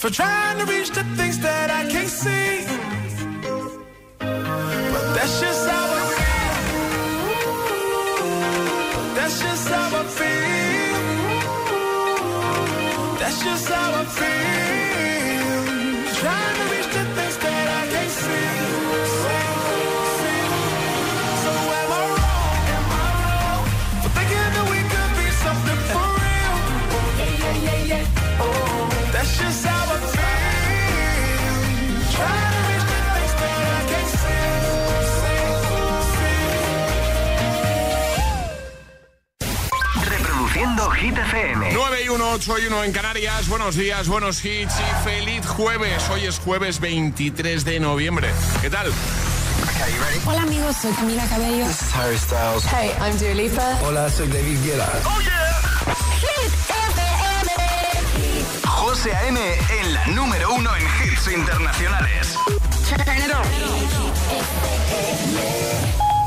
for trying 21, 1 en Canarias. Buenos días, buenos hits y feliz jueves. Hoy es jueves 23 de noviembre. ¿Qué tal? Okay, Hola amigos, soy Camila Cabello. This is Harry Styles. Hey, I'm Dua Lipa. Hola, soy David Guetta. Oh yeah. Hit FM. José A.M. en la número uno en hits internacionales. Turn it on.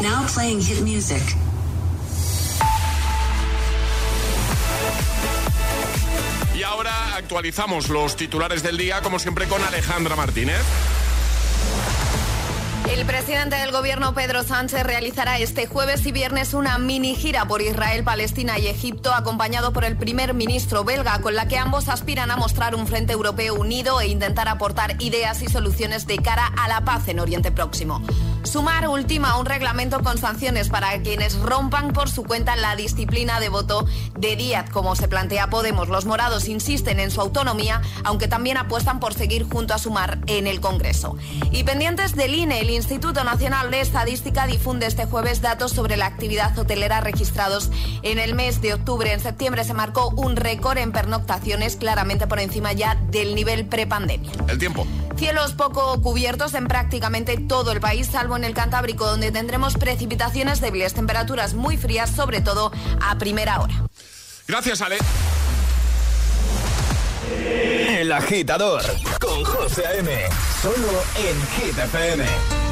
Now playing hit music. Ahora actualizamos los titulares del día, como siempre, con Alejandra Martínez. El presidente del gobierno Pedro Sánchez realizará este jueves y viernes una mini gira por Israel, Palestina y Egipto, acompañado por el primer ministro belga, con la que ambos aspiran a mostrar un frente europeo unido e intentar aportar ideas y soluciones de cara a la paz en Oriente Próximo. Sumar ultima un reglamento con sanciones para quienes rompan por su cuenta la disciplina de voto de Díaz, como se plantea Podemos. Los morados insisten en su autonomía, aunque también apuestan por seguir junto a Sumar en el Congreso. Y pendientes del INE, el Instituto Nacional de Estadística difunde este jueves datos sobre la actividad hotelera registrados en el mes de octubre. En septiembre se marcó un récord en pernoctaciones, claramente por encima ya del nivel prepandemia. El tiempo. Cielos poco cubiertos en prácticamente todo el país, salvo en el Cantábrico, donde tendremos precipitaciones débiles, temperaturas muy frías, sobre todo a primera hora. Gracias, Ale. El agitador con José A.M. Solo en Hit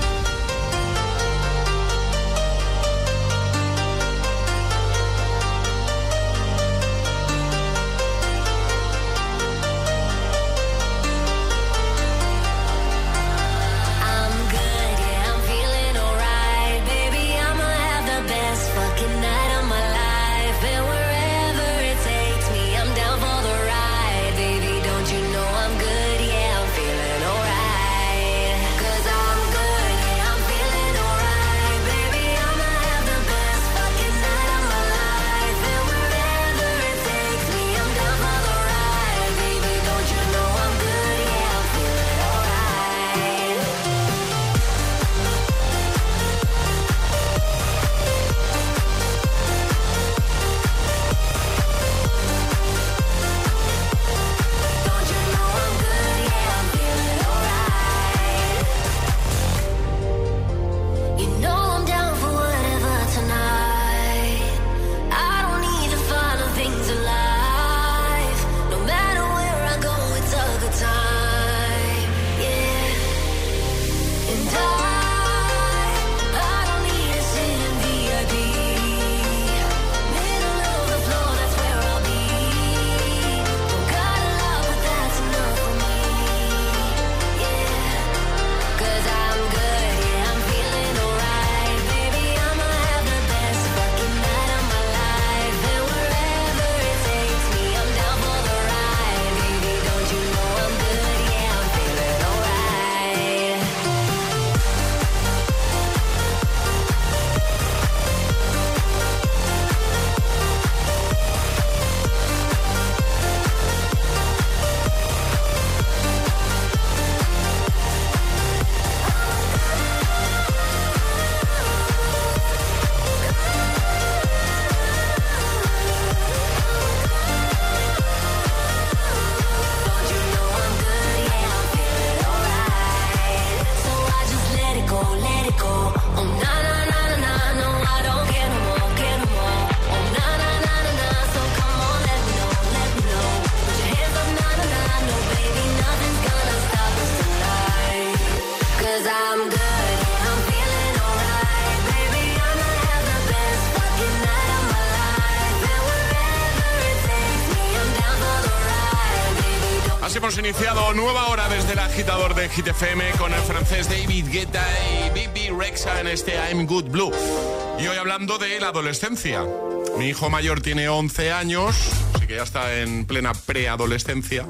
iniciado nueva hora desde el agitador de GTFM con el francés David Guetta y Bibi Rexa en este I'm Good Blue. Y hoy hablando de la adolescencia. Mi hijo mayor tiene 11 años, así que ya está en plena preadolescencia.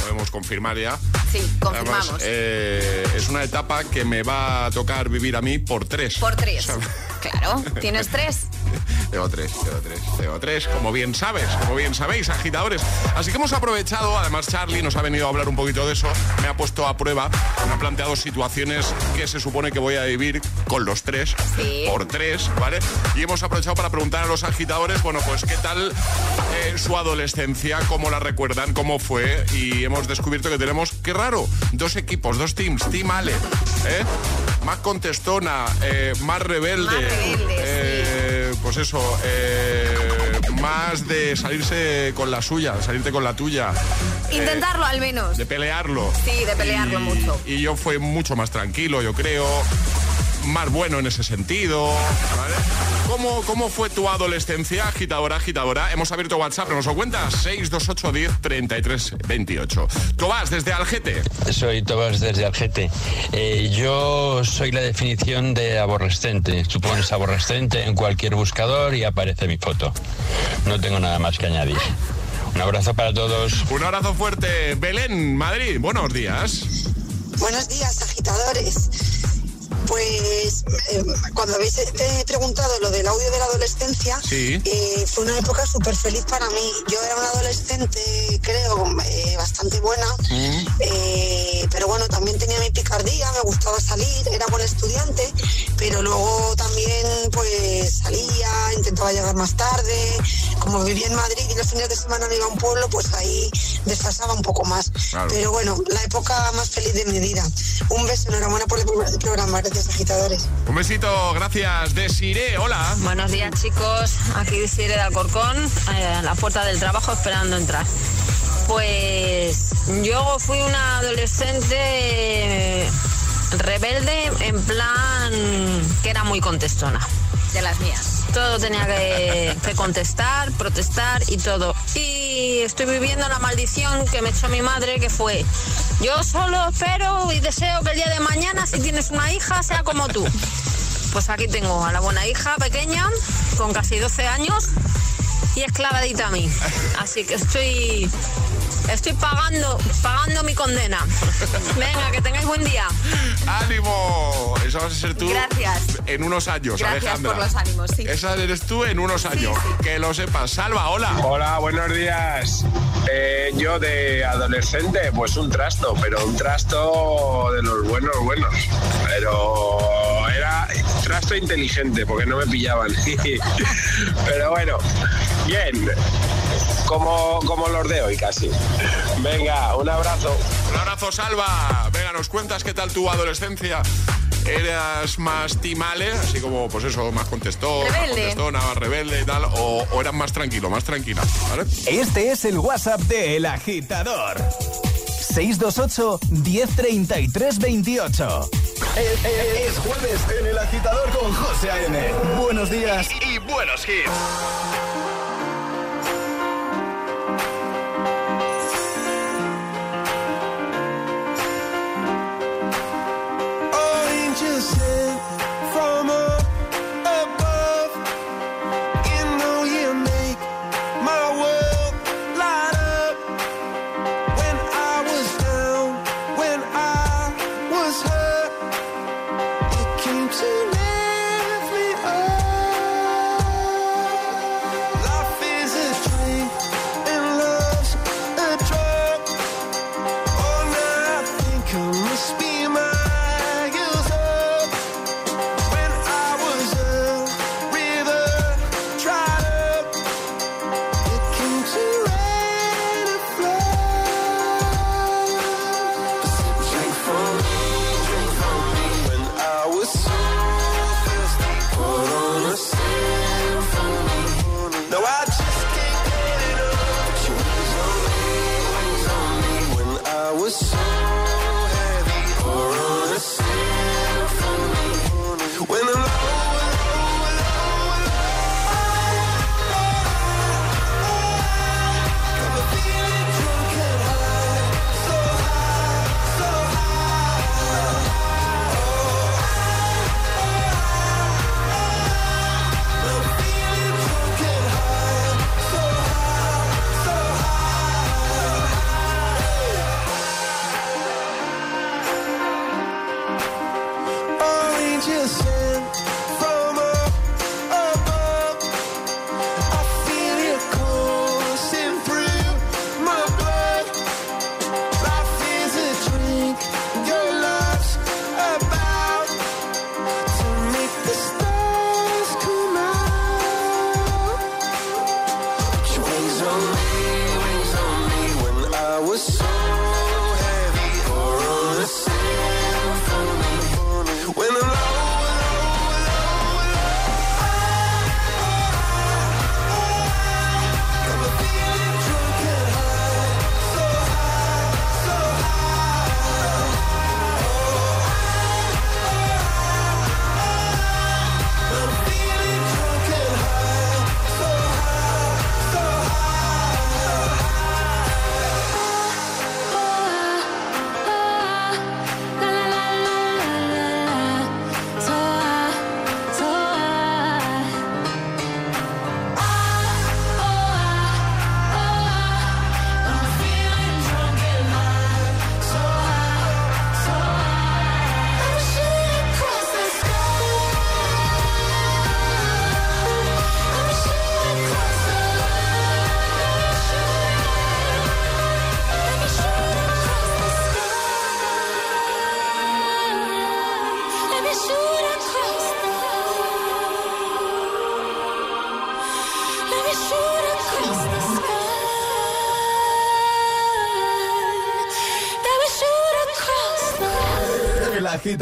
Podemos confirmar ya. Sí, Además, confirmamos. eh, es una etapa que me va a tocar vivir a mí por tres. Por tres. O sea, Claro, tienes tres. Tengo tres, tengo tres, tengo tres, como bien sabes, como bien sabéis, agitadores. Así que hemos aprovechado, además Charlie nos ha venido a hablar un poquito de eso, me ha puesto a prueba, me ha planteado situaciones que se supone que voy a vivir con los tres, Sí. por tres, ¿vale? Y hemos aprovechado para preguntar a los agitadores, bueno, pues qué tal eh, su adolescencia, cómo la recuerdan, cómo fue, y hemos descubierto que tenemos, qué raro, dos equipos, dos teams, Team ¿eh? Más contestona, eh, más rebelde. Más rebelde, eh, Pues eso, más de salirse con la suya, salirte con la tuya. Intentarlo al menos. de pelearlo. Sí, de pelearlo Y- mucho. Y yo fui mucho más tranquilo, yo creo. Más bueno en ese sentido. ¿vale? ¿Cómo, ¿Cómo fue tu adolescencia, agitadora, agitadora? Hemos abierto WhatsApp, ¿nos lo cuentas? 628 10 33 28. Tomás, desde Algete. Soy Tomás desde Algete. Eh, yo soy la definición de aborrescente. Tú pones aborrescente en cualquier buscador y aparece mi foto. No tengo nada más que añadir. Un abrazo para todos. Un abrazo fuerte. Belén, Madrid, buenos días. Buenos días, agitadores. Pues eh, cuando habéis eh, preguntado lo del audio de la adolescencia, Sí. eh, fue una época súper feliz para mí. Yo era una adolescente, creo, bastante buena, eh, pero bueno, también tenía mi picardía, me gustaba salir, era buen estudiante, pero luego también pues salía, intentaba llegar más tarde. Como vivía en Madrid y los fines de semana me iba a un pueblo, pues ahí desfasaba un poco más. Claro. Pero bueno, la época más feliz de mi vida. Un beso, enhorabuena por el programa. Gracias, agitadores. Un besito, gracias. Desiree, hola. Buenos días chicos, aquí Desiree de Alcorcón, eh, a la puerta del trabajo esperando entrar. Pues yo fui una adolescente eh, rebelde en plan que era muy contestona. De las mías. Todo tenía que, contestar, protestar y todo. Y estoy viviendo la maldición que me echó mi madre, que fue, yo solo espero y deseo que el día de mañana, si tienes una hija, sea como tú. Pues aquí tengo a la buena hija pequeña, con casi 12 años, y es clavadita a mí. Así que estoy, estoy pagando, pagando mi condena. Venga, que tengáis buen día. ¡Ánimo! Esa vas a ser tú. Gracias. En unos años, Gracias Alejandra. por los ánimos, sí. Esa eres tú en unos años. Que lo sepas. Salva, hola. Hola, buenos días. Eh, yo de adolescente, pues un trasto, pero un trasto de los buenos, buenos. Pero era trasto inteligente, porque no me pillaban. pero bueno, bien. Como, como los de hoy casi. Venga, un abrazo. Un abrazo, Salva. Venga, nos cuentas qué tal tu adolescencia. ¿Eras más timale, así como, pues eso, más contestó, más contestona, más rebelde y tal? O, o eras más tranquilo, más tranquila? ¿Vale? Este es el WhatsApp de El Agitador. 628 1033 28. Es, es- es jueves en El Agitador con José A.M. Buenos días y buenos hits.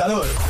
agitador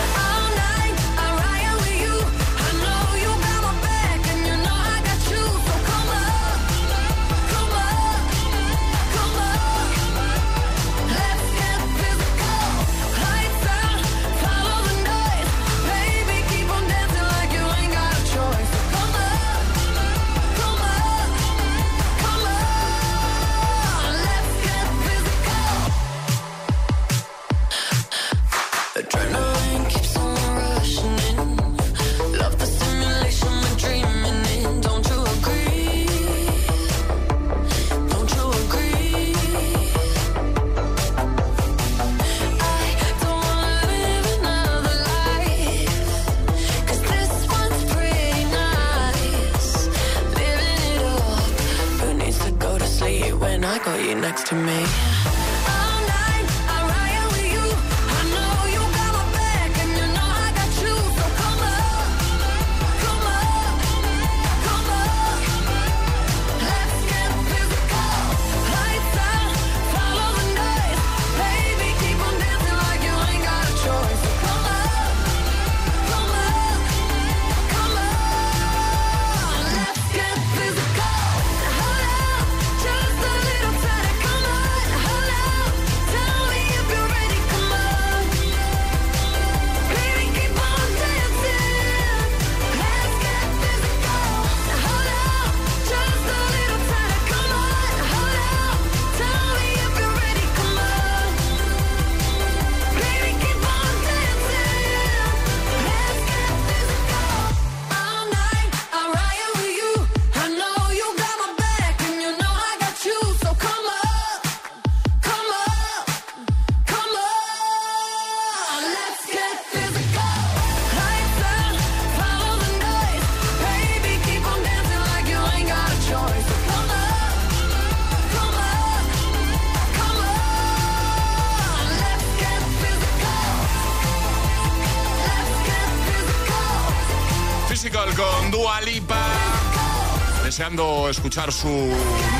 escuchar su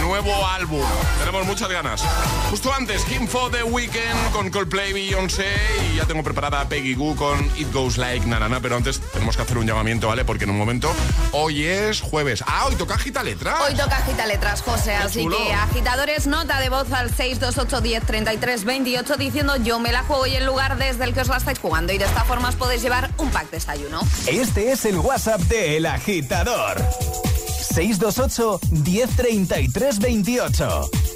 nuevo álbum. Tenemos muchas ganas. Justo antes, Kim Fo The Weekend con Coldplay Beyoncé y ya tengo preparada Peggy Goo con It Goes Like Nanana, pero antes tenemos que hacer un llamamiento, ¿vale? Porque en un momento, hoy es jueves. Ah, hoy toca Agita Letras. Hoy toca Agita Letras, José, así que agitadores, nota de voz al 628103328 diciendo yo me la juego y el lugar desde el que os la estáis jugando y de esta forma os podéis llevar un pack de desayuno. Este es el WhatsApp de El Agitador. 628 1033 28.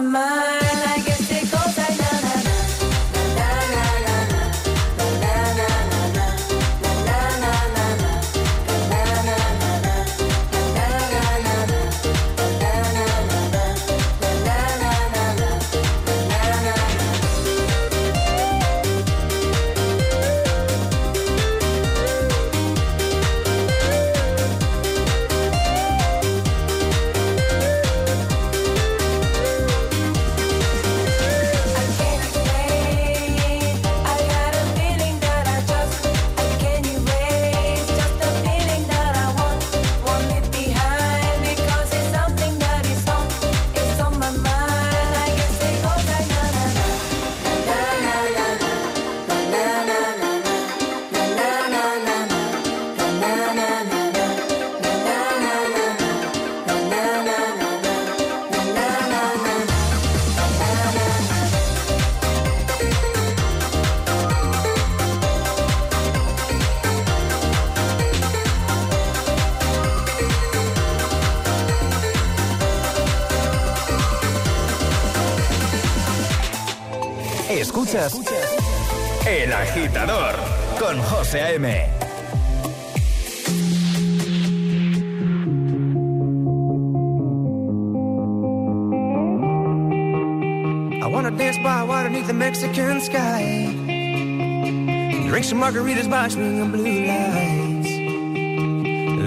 my mind escuchas El Agitador con José A.M. I wanna dance by water beneath the Mexican sky. Drink some margaritas by swinging blue lights.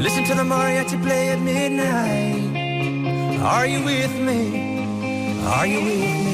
Listen to the mariachi play at midnight. Are you with me? Are you with me?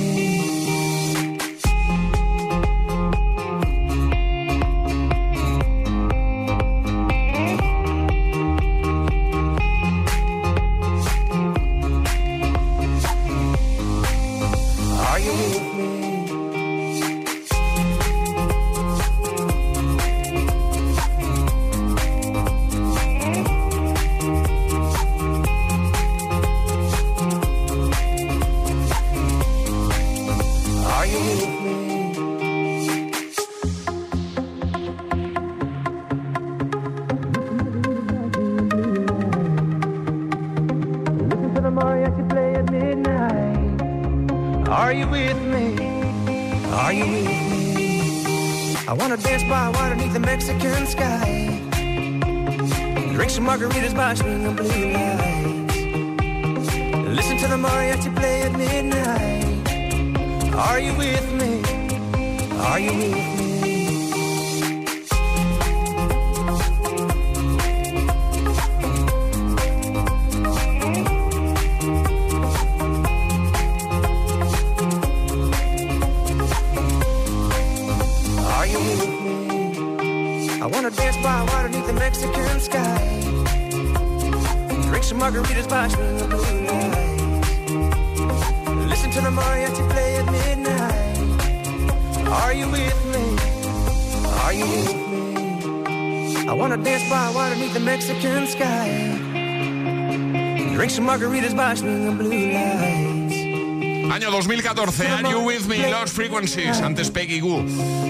Año 2014, Are You With Me, Lost Frequencies, antes Peggy Goo.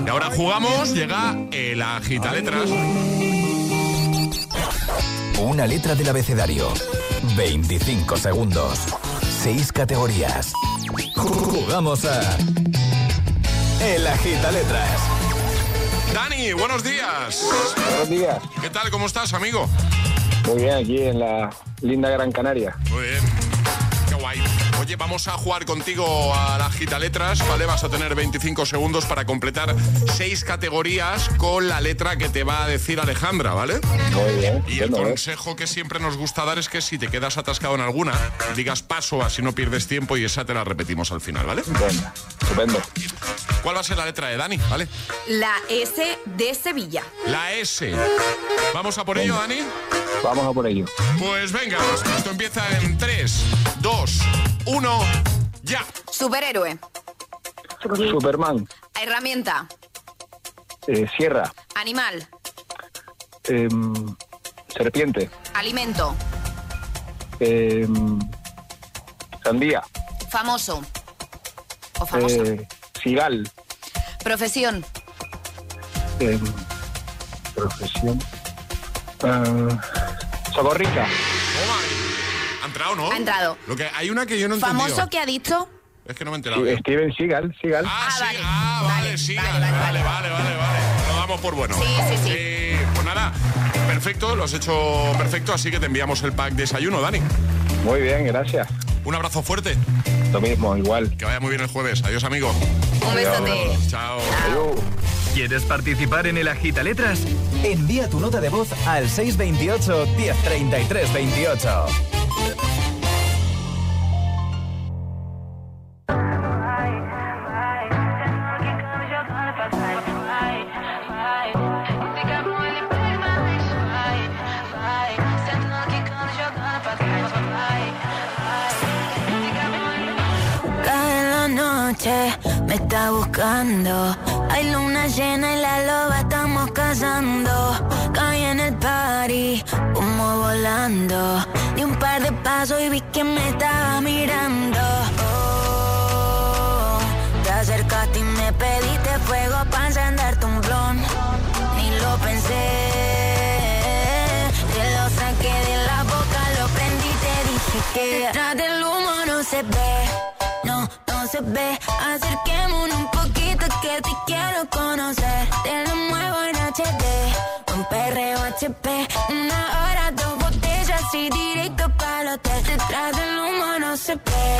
Y ahora jugamos, llega el agita letras. Una letra del abecedario. 25 segundos. 6 categorías. Jugamos a. El agita letras. Dani, buenos días. Buenos días. ¿Qué tal? ¿Cómo estás, amigo? Muy bien, aquí en la linda Gran Canaria. Muy bien. Qué guay. Oye, vamos a jugar contigo a la gita letras, ¿vale? Vas a tener 25 segundos para completar seis categorías con la letra que te va a decir Alejandra, ¿vale? Muy bien. Y el ¿eh? consejo que siempre nos gusta dar es que si te quedas atascado en alguna, digas paso, así no pierdes tiempo y esa te la repetimos al final, ¿vale? Venga, estupendo. ¿Cuál va a ser la letra de Dani? ¿Vale? La S de Sevilla. La S. ¿Vamos a por ello, Dani? Vamos a por ello. Pues venga, esto empieza en 3, 2, 1, ya. Superhéroe. Superman, Herramienta. eh, Sierra, Animal. em, Serpiente, Alimento. em, Sandía, Famoso. O famosa. eh, Sigal, Profesión. em, profesión, ah, Socorrita, Toma. Ha entrado, ¿no? Ha entrado. Lo que, hay una que yo no he entendido. Famoso que ha dicho. Es que no me he enterado. Sí. Steven Seagal, Seagal. Ah, sí, vale. ah, vale, Vale, sí, vale, vale, vale, vale, vale, vale, Lo damos por bueno. Sí, sí, sí. Eh, pues nada, perfecto, lo has hecho perfecto, así que te enviamos el pack desayuno, Dani. Muy bien, gracias. Un abrazo fuerte, Lo mismo, igual. que vaya muy bien el jueves. Adiós, amigo. Un besote. Chao. Adiós. ¿Quieres participar en el agita letras? Envía tu nota de voz al 628 1033 28. Cae la noche, me está buscando. Hay luna llena y la loba cazando. Caí en el party, como volando. Di un par de pasos y vi que me estaba mirando. Oh, te acercaste y me pediste fuego para encenderte un blon. Ni lo pensé. Te lo saqué de la boca, lo prendí, te dije que detrás del humo no se ve, no, no se ve. Acerquémonos un poquito que te quiero conocer. HP, una hora, dos botellas y directo para el hotel. Detrás del humo no se ve,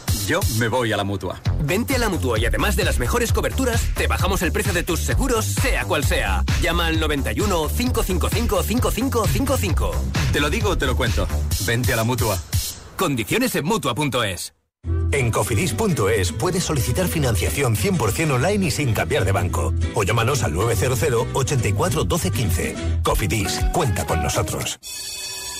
Yo me voy a la mutua. Vente a la mutua y además de las mejores coberturas, te bajamos el precio de tus seguros, sea cual sea. Llama al 91 555 5555. Te lo digo te lo cuento. Vente a la mutua. Condiciones en mutua.es. En cofidis.es puedes solicitar financiación 100% online y sin cambiar de banco. O llámanos al 900 84 12 15. Cofidis, cuenta con nosotros.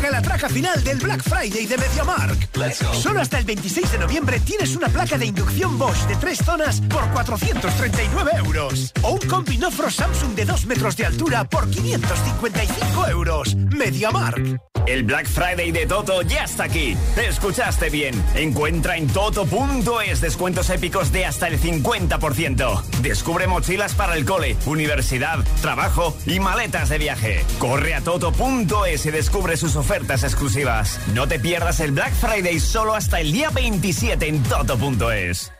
Llega la traca final del Black Friday de MediaMark. Solo hasta el 26 de noviembre tienes una placa de inducción Bosch de tres zonas por 439 euros. O un combi Nofro Samsung de 2 metros de altura por 555 euros. MediaMark. El Black Friday de Toto ya está aquí. Escuchaste bien. Encuentra en toto.es descuentos épicos de hasta el 50%. Descubre mochilas para el cole, universidad, trabajo y maletas de viaje. Corre a toto.es y descubre sus ofertas exclusivas. No te pierdas el Black Friday solo hasta el día 27 en toto.es.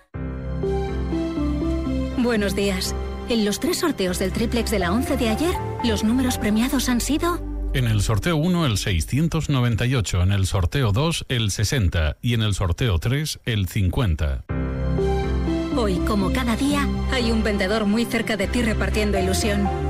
Buenos días. En los tres sorteos del triplex de la 11 de ayer, los números premiados han sido En el sorteo 1 el 698, en el sorteo 2 el 60 y en el sorteo 3 el 50. Hoy, como cada día, hay un vendedor muy cerca de ti repartiendo ilusión.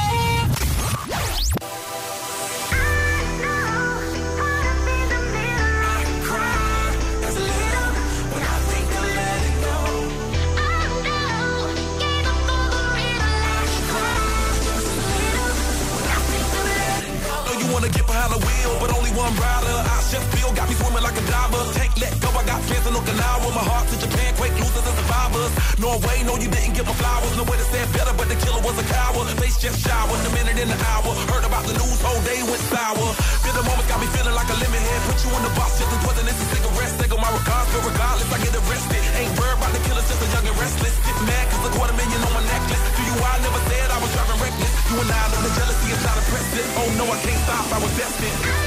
Rider. I just feel got me swimming like a diver. Take let go, I got fans in Okinawa. My heart to Japan, quake losers and survivors. Norway, no, you didn't give my flowers. No way to say better, but the killer was a coward. Face just showered, a minute in the hour. Heard about the news, whole day went sour. Feel the moment got me feeling like a lemon head. Put you in the box, just as poison, this a cigarette. Take my regards, but regardless, I get arrested. Ain't worried about the killers, just a young and restless. Get mad, cause a quarter million on my necklace. To you, I never said I was driving reckless. You and I know the jealousy is not impressive. Oh no, I can't stop, I was destined.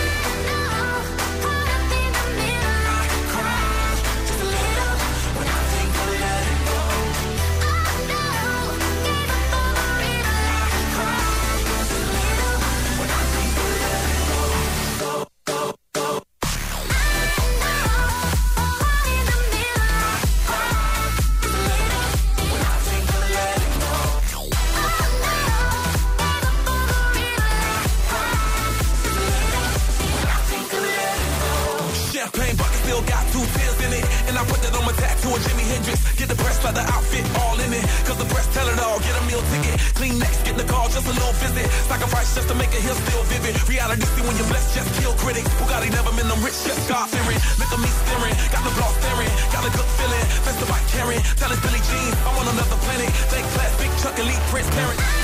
Champagne bucket still got two tears in it. And I put that on my tattoo of Jimi Hendrix. Get the press leather outfit all in it. Cause the press tell it all. Get a meal ticket. Clean next, get the call, just a little visit. Sacrifice just to make it here still vivid. Reality see when you're blessed, just kill critics. Bugatti never been them rich, just God fearing. Look at me staring. Got the block staring. Got a good feeling. Of my caring. Tell us Billy Jean. I'm on another planet. Thank class, big truck, elite, transparent. Hit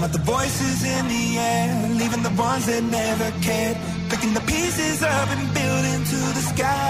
Drown out the voices in the air, leaving the ones that never cared. Picking the pieces up and building to the sky.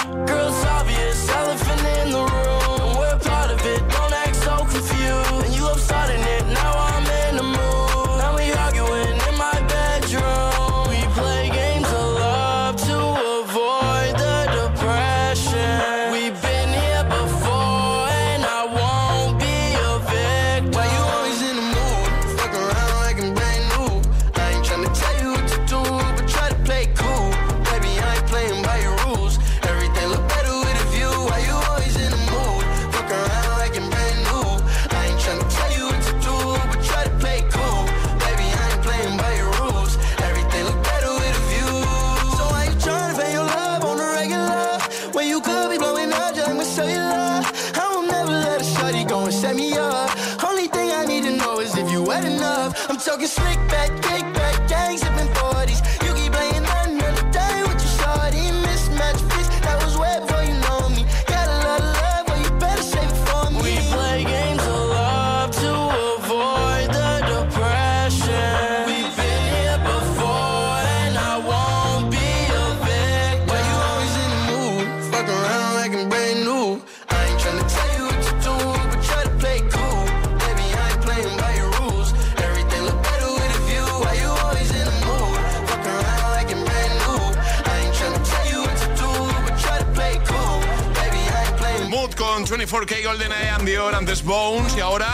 24K Golden and Dior, antes Bones y ahora...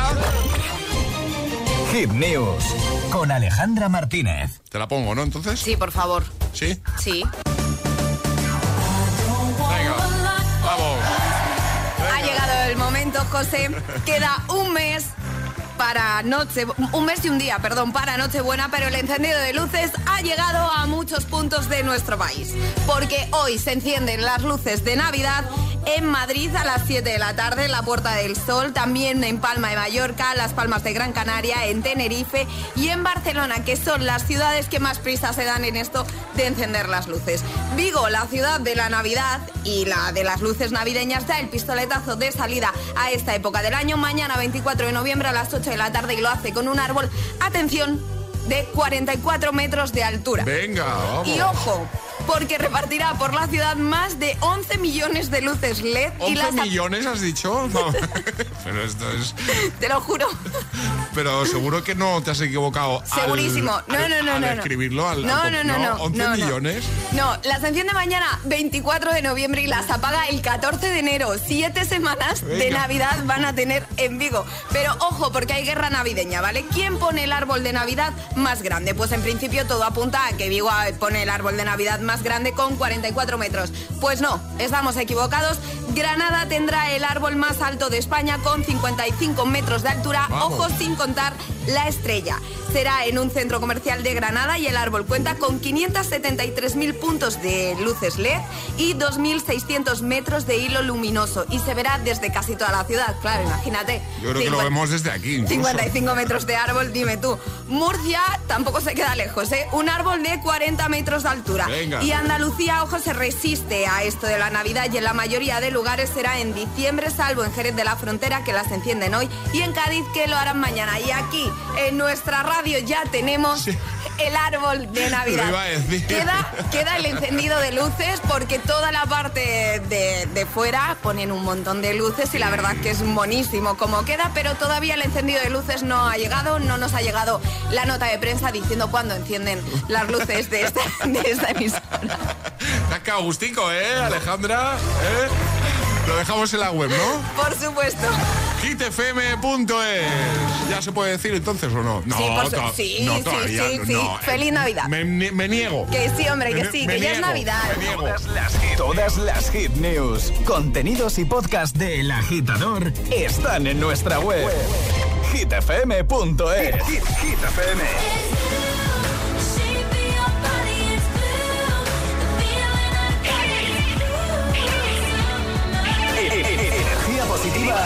Hit News con Alejandra Martínez. Te la pongo, ¿no? Entonces. Sí, por favor. ¿Sí? Sí. Venga, vamos. Ha llegado el momento, José. Queda un mes para noche, un mes y un día, perdón, para Nochebuena, pero el encendido de luces ha llegado a muchos puntos de nuestro país. Porque hoy se encienden las luces de Navidad en Madrid a las 7 de la tarde, en la Puerta del Sol, también en Palma de Mallorca, Las Palmas de Gran Canaria, en Tenerife y en Barcelona, que son las ciudades que más prisa se dan en esto de encender las luces. Vigo, la ciudad de la Navidad y la de las luces navideñas, da el pistoletazo de salida a esta época del año, mañana 24 de noviembre a las 8 de la tarde y lo hace con un árbol, atención, de 44 metros de altura. Venga, vamos. Y ojo, porque repartirá por la ciudad más de 11 millones de luces LED y 11 las millones has dicho. No. Pero esto es. te lo juro. Pero seguro que no te has equivocado. Segurísimo. No, al- no, no, al no, no. escribirlo al. No, al- no, no, no, 11 no, no. millones. No, las enciende mañana 24 de noviembre y las apaga el 14 de enero. Siete semanas de. Navidad van a tener en Vigo. Pero ojo, porque hay guerra navideña, ¿vale? ¿Quién pone el árbol de Navidad más grande? Pues en principio todo apunta a que Vigo pone el árbol de Navidad más grande con 44 metros. Pues no, estamos equivocados. Granada tendrá el árbol más alto de España con 55 metros de altura, Vamos. ojo sin contar la estrella. Será en un centro comercial de Granada y el árbol cuenta con 573.000 puntos de luces LED y 2.600 metros de hilo luminoso y se verá desde casi toda la ciudad, claro, imagínate. Yo creo que lo 50 vemos desde aquí. incluso. 55 metros de árbol, dime tú. Murcia tampoco se queda lejos, ¿eh? Un árbol de 40 metros de altura. Venga. Y Andalucía, ojo, se resiste a esto de la Navidad y en la mayoría de lugares será en diciembre, salvo en Jerez de la Frontera, que las encienden hoy, y en Cádiz, que lo harán mañana. Y aquí, en nuestra radio, ya tenemos el árbol de Navidad. Lo iba a decir. Queda, queda el encendido de luces porque toda la parte de, de fuera ponen un montón de luces y la verdad que es monísimo como queda, pero todavía el encendido de luces no ha llegado, no nos ha llegado la nota de prensa diciendo cuándo encienden las luces de esta, de esta emisora. Te ¿eh, Alejandra? ¿Eh? Lo dejamos en la web, ¿no? Por supuesto. hitfm.es. ¿Ya se puede decir entonces o no? No, Sí, por su- to- sí, no, sí, todavía sí, no, sí. no. Feliz Navidad. Me, me niego. Que sí, hombre, que sí, me que ya es Navidad. me niego. Todas las hit news, contenidos y podcast del agitador están en nuestra web. hitfm.es. Hit, Hit FM. Energía positiva.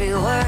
Every word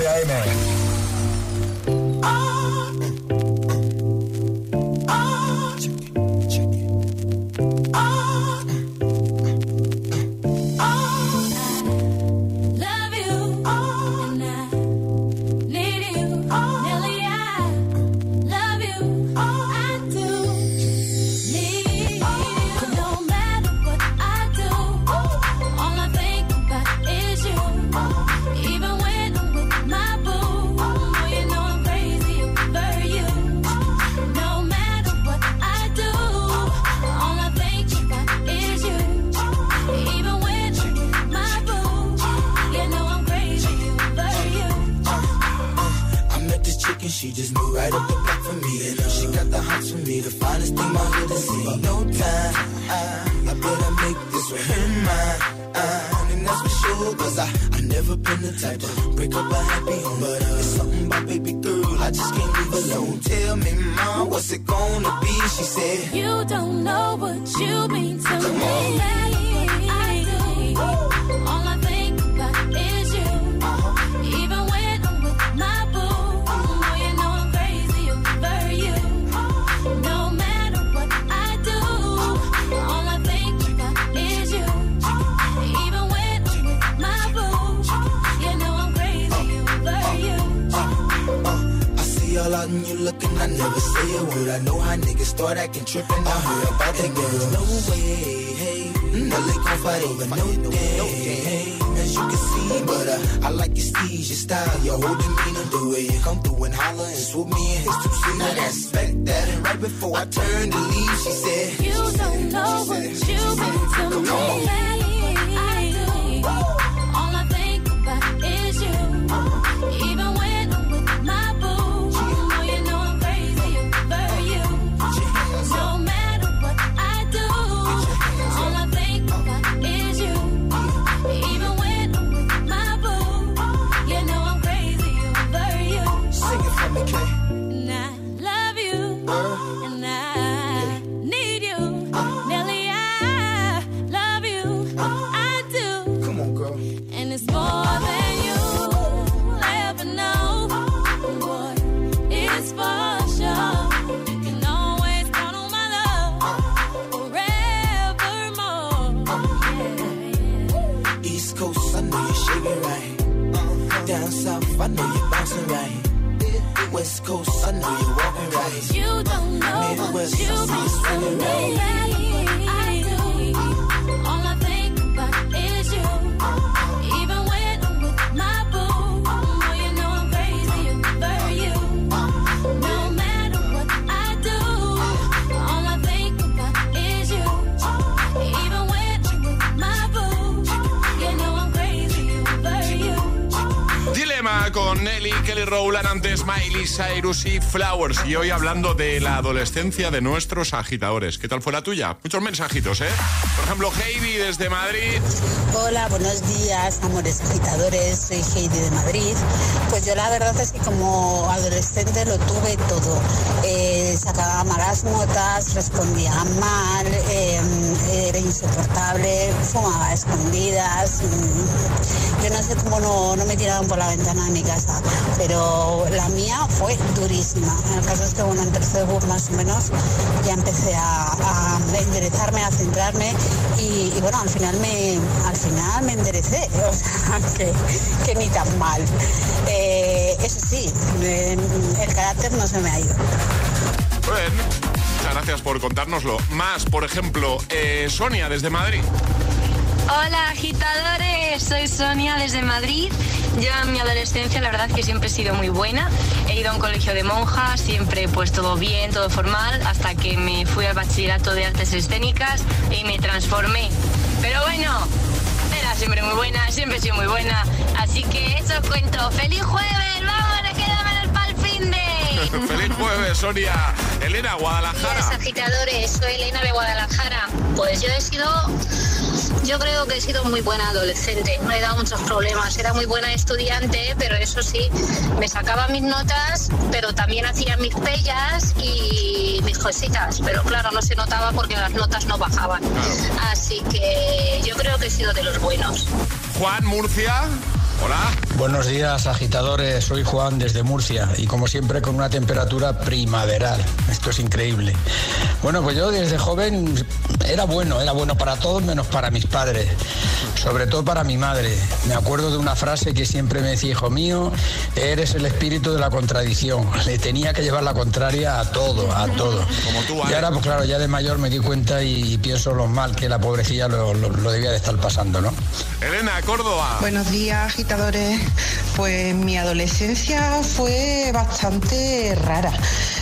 José. Time, I, I better make this one her mine. And that's for sure, cause I, I never been the type to break up a happy home. But uh, it's something about baby girl, I just can't leave alone. Tell me, mom, what's it gonna be? She said, You don't know what you mean to Come me. on. I do. All I think see all out and you looking, I never say a word. I know how niggas start acting tripping. I heard about that girl. No way, hey. No, they gon' fight over no day, hey. As you can see, but uh, I like your steez, your style, your whole demeanor, the way you come through and holler and swoop me in his two seat. Now that's respect that. And right before I turned to leave, she said, You don't know what you mean to Come me. on. I do. I know you're bouncing right. West Coast, I know you're walking right. You don't know Midwest, what you I see you right. Kelly Rowland, antes Miley Cyrus y Flowers. Y hoy hablando de la adolescencia de nuestros agitadores. ¿Qué tal fue la tuya? Muchos mensajitos, ¿eh? Por ejemplo, Heidi desde Madrid. Hola, buenos días, amores agitadores. Soy Heidi de Madrid. Pues yo la verdad es que como adolescente lo tuve todo. Eh, sacaba malas notas, respondía mal, eh, era insoportable, fumaba a escondidas. mm. Yo no sé cómo no, no me tiraron por la ventana de mi casa, pero la mía fue durísima. El caso es que bueno, en tercer book más o menos ya empecé a, enderezarme, a centrarme y, bueno, al final me al final me enderecé, o sea, que, que ni tan mal. Eh, eso sí, el carácter no se me ha ido. Bueno, muchas gracias por contárnoslo. Más, por ejemplo, eh, Sonia desde Madrid. Hola agitadores, soy Sonia desde Madrid. Yo en mi adolescencia la verdad que siempre he sido muy buena. He ido a un colegio de monjas, siempre pues todo bien, todo formal, hasta que me fui al bachillerato de artes escénicas y me transformé. Pero bueno, era siempre muy buena, siempre he sido muy buena. Así que eso os cuento. ¡Feliz jueves! ¡Vamos, quédame en el fin de! Feliz jueves, Sonia. Elena, Guadalajara. Días, agitadores, soy Elena de Guadalajara. Pues yo he sido, yo creo que he sido muy buena adolescente, no he dado muchos problemas, era muy buena estudiante, pero eso sí, me sacaba mis notas, pero también hacía mis pellas y mis cositas, pero claro, no se notaba porque las notas no bajaban. Así que yo creo que he sido de los buenos. Juan, Murcia. Hola. Buenos días, agitadores. Soy Juan desde Murcia y como siempre con una temperatura primaveral. Esto es increíble. Bueno, pues yo desde joven era bueno, era bueno para todos menos para mis padres, sobre todo para mi madre. Me acuerdo de una frase que siempre me decía, hijo mío, eres el espíritu de la contradicción. Le tenía que llevar la contraria a todo, a todo. Como tú, Y ahora, pues claro, ya de mayor me di cuenta y pienso lo mal que la pobrecilla lo, lo- lo debía de estar pasando, ¿no? Elena, Córdoba. Buenos días, agitadores. Pues mi adolescencia fue bastante rara.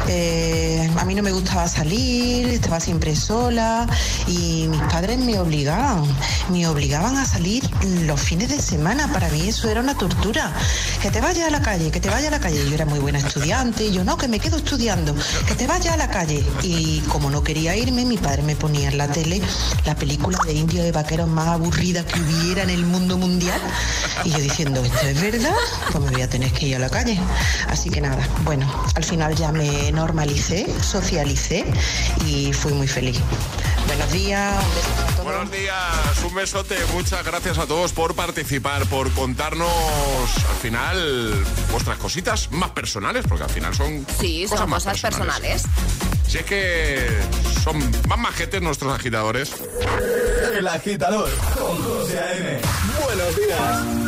Eh, a mí no me gustaba salir, estaba siempre sola y mis padres me obligaban, me obligaban a salir los fines de semana. Para mí eso era una tortura. Que te vayas a la calle, que te vayas a la calle. Yo era muy buena estudiante yo no, que me quedo estudiando, que te vayas a la calle. Y como no quería irme, mi padre me ponía en la tele la película de indios de vaqueros más aburrida que hubiera en el mundo mundial. Y yo diciendo, ¿esto es verdad? Pues me voy a tener que ir a la calle. Así que nada, bueno, al final ya me normalicé, socialicé y fui muy feliz. Buenos días, un beso para todos. Buenos días, un besote. Muchas gracias a todos por participar, por contarnos al final vuestras cositas más personales, porque al final son Sí, cosas son más cosas personales. Si es que son más majetes nuestros agitadores. El agitador con José A.M. Buenos días.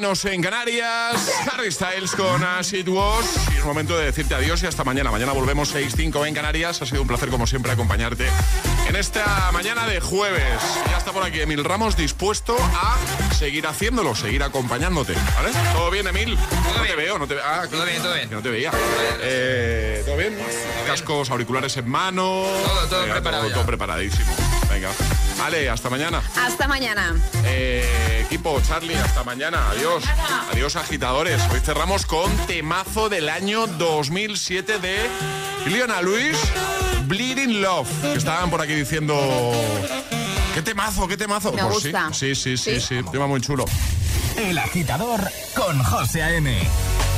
Menos en Canarias. Harry Styles con As It Was. Y es momento de decirte adiós y hasta mañana. Mañana volvemos 6-5 en Canarias. Ha sido un placer, como siempre, acompañarte en esta mañana de jueves. Ya está por aquí Emil Ramos dispuesto a seguir haciéndolo, seguir acompañándote. ¿Vale? ¿Todo bien, Emil? no te veo, no te veo. Ah, todo bien, todo bien. No te veía. Eh, ¿Todo bien? Cascos, auriculares en mano. Todo, todo preparado. Todo, todo preparadísimo. Venga. Vale, hasta mañana. Hasta mañana. Eh, equipo, Charlie, hasta mañana. Adiós. Adiós, agitadores. Hoy cerramos con temazo del año 2007 de Leona Luis, Bleeding Love. Que estaban por aquí diciendo. ¿Qué temazo, qué temazo? Me Pues sí, gusta. Sí, sí, sí, sí, tema muy chulo. El agitador con José A.M.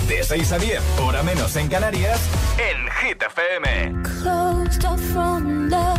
De 6 a 10, hora menos en Canarias, en Hit FM. closed off from love.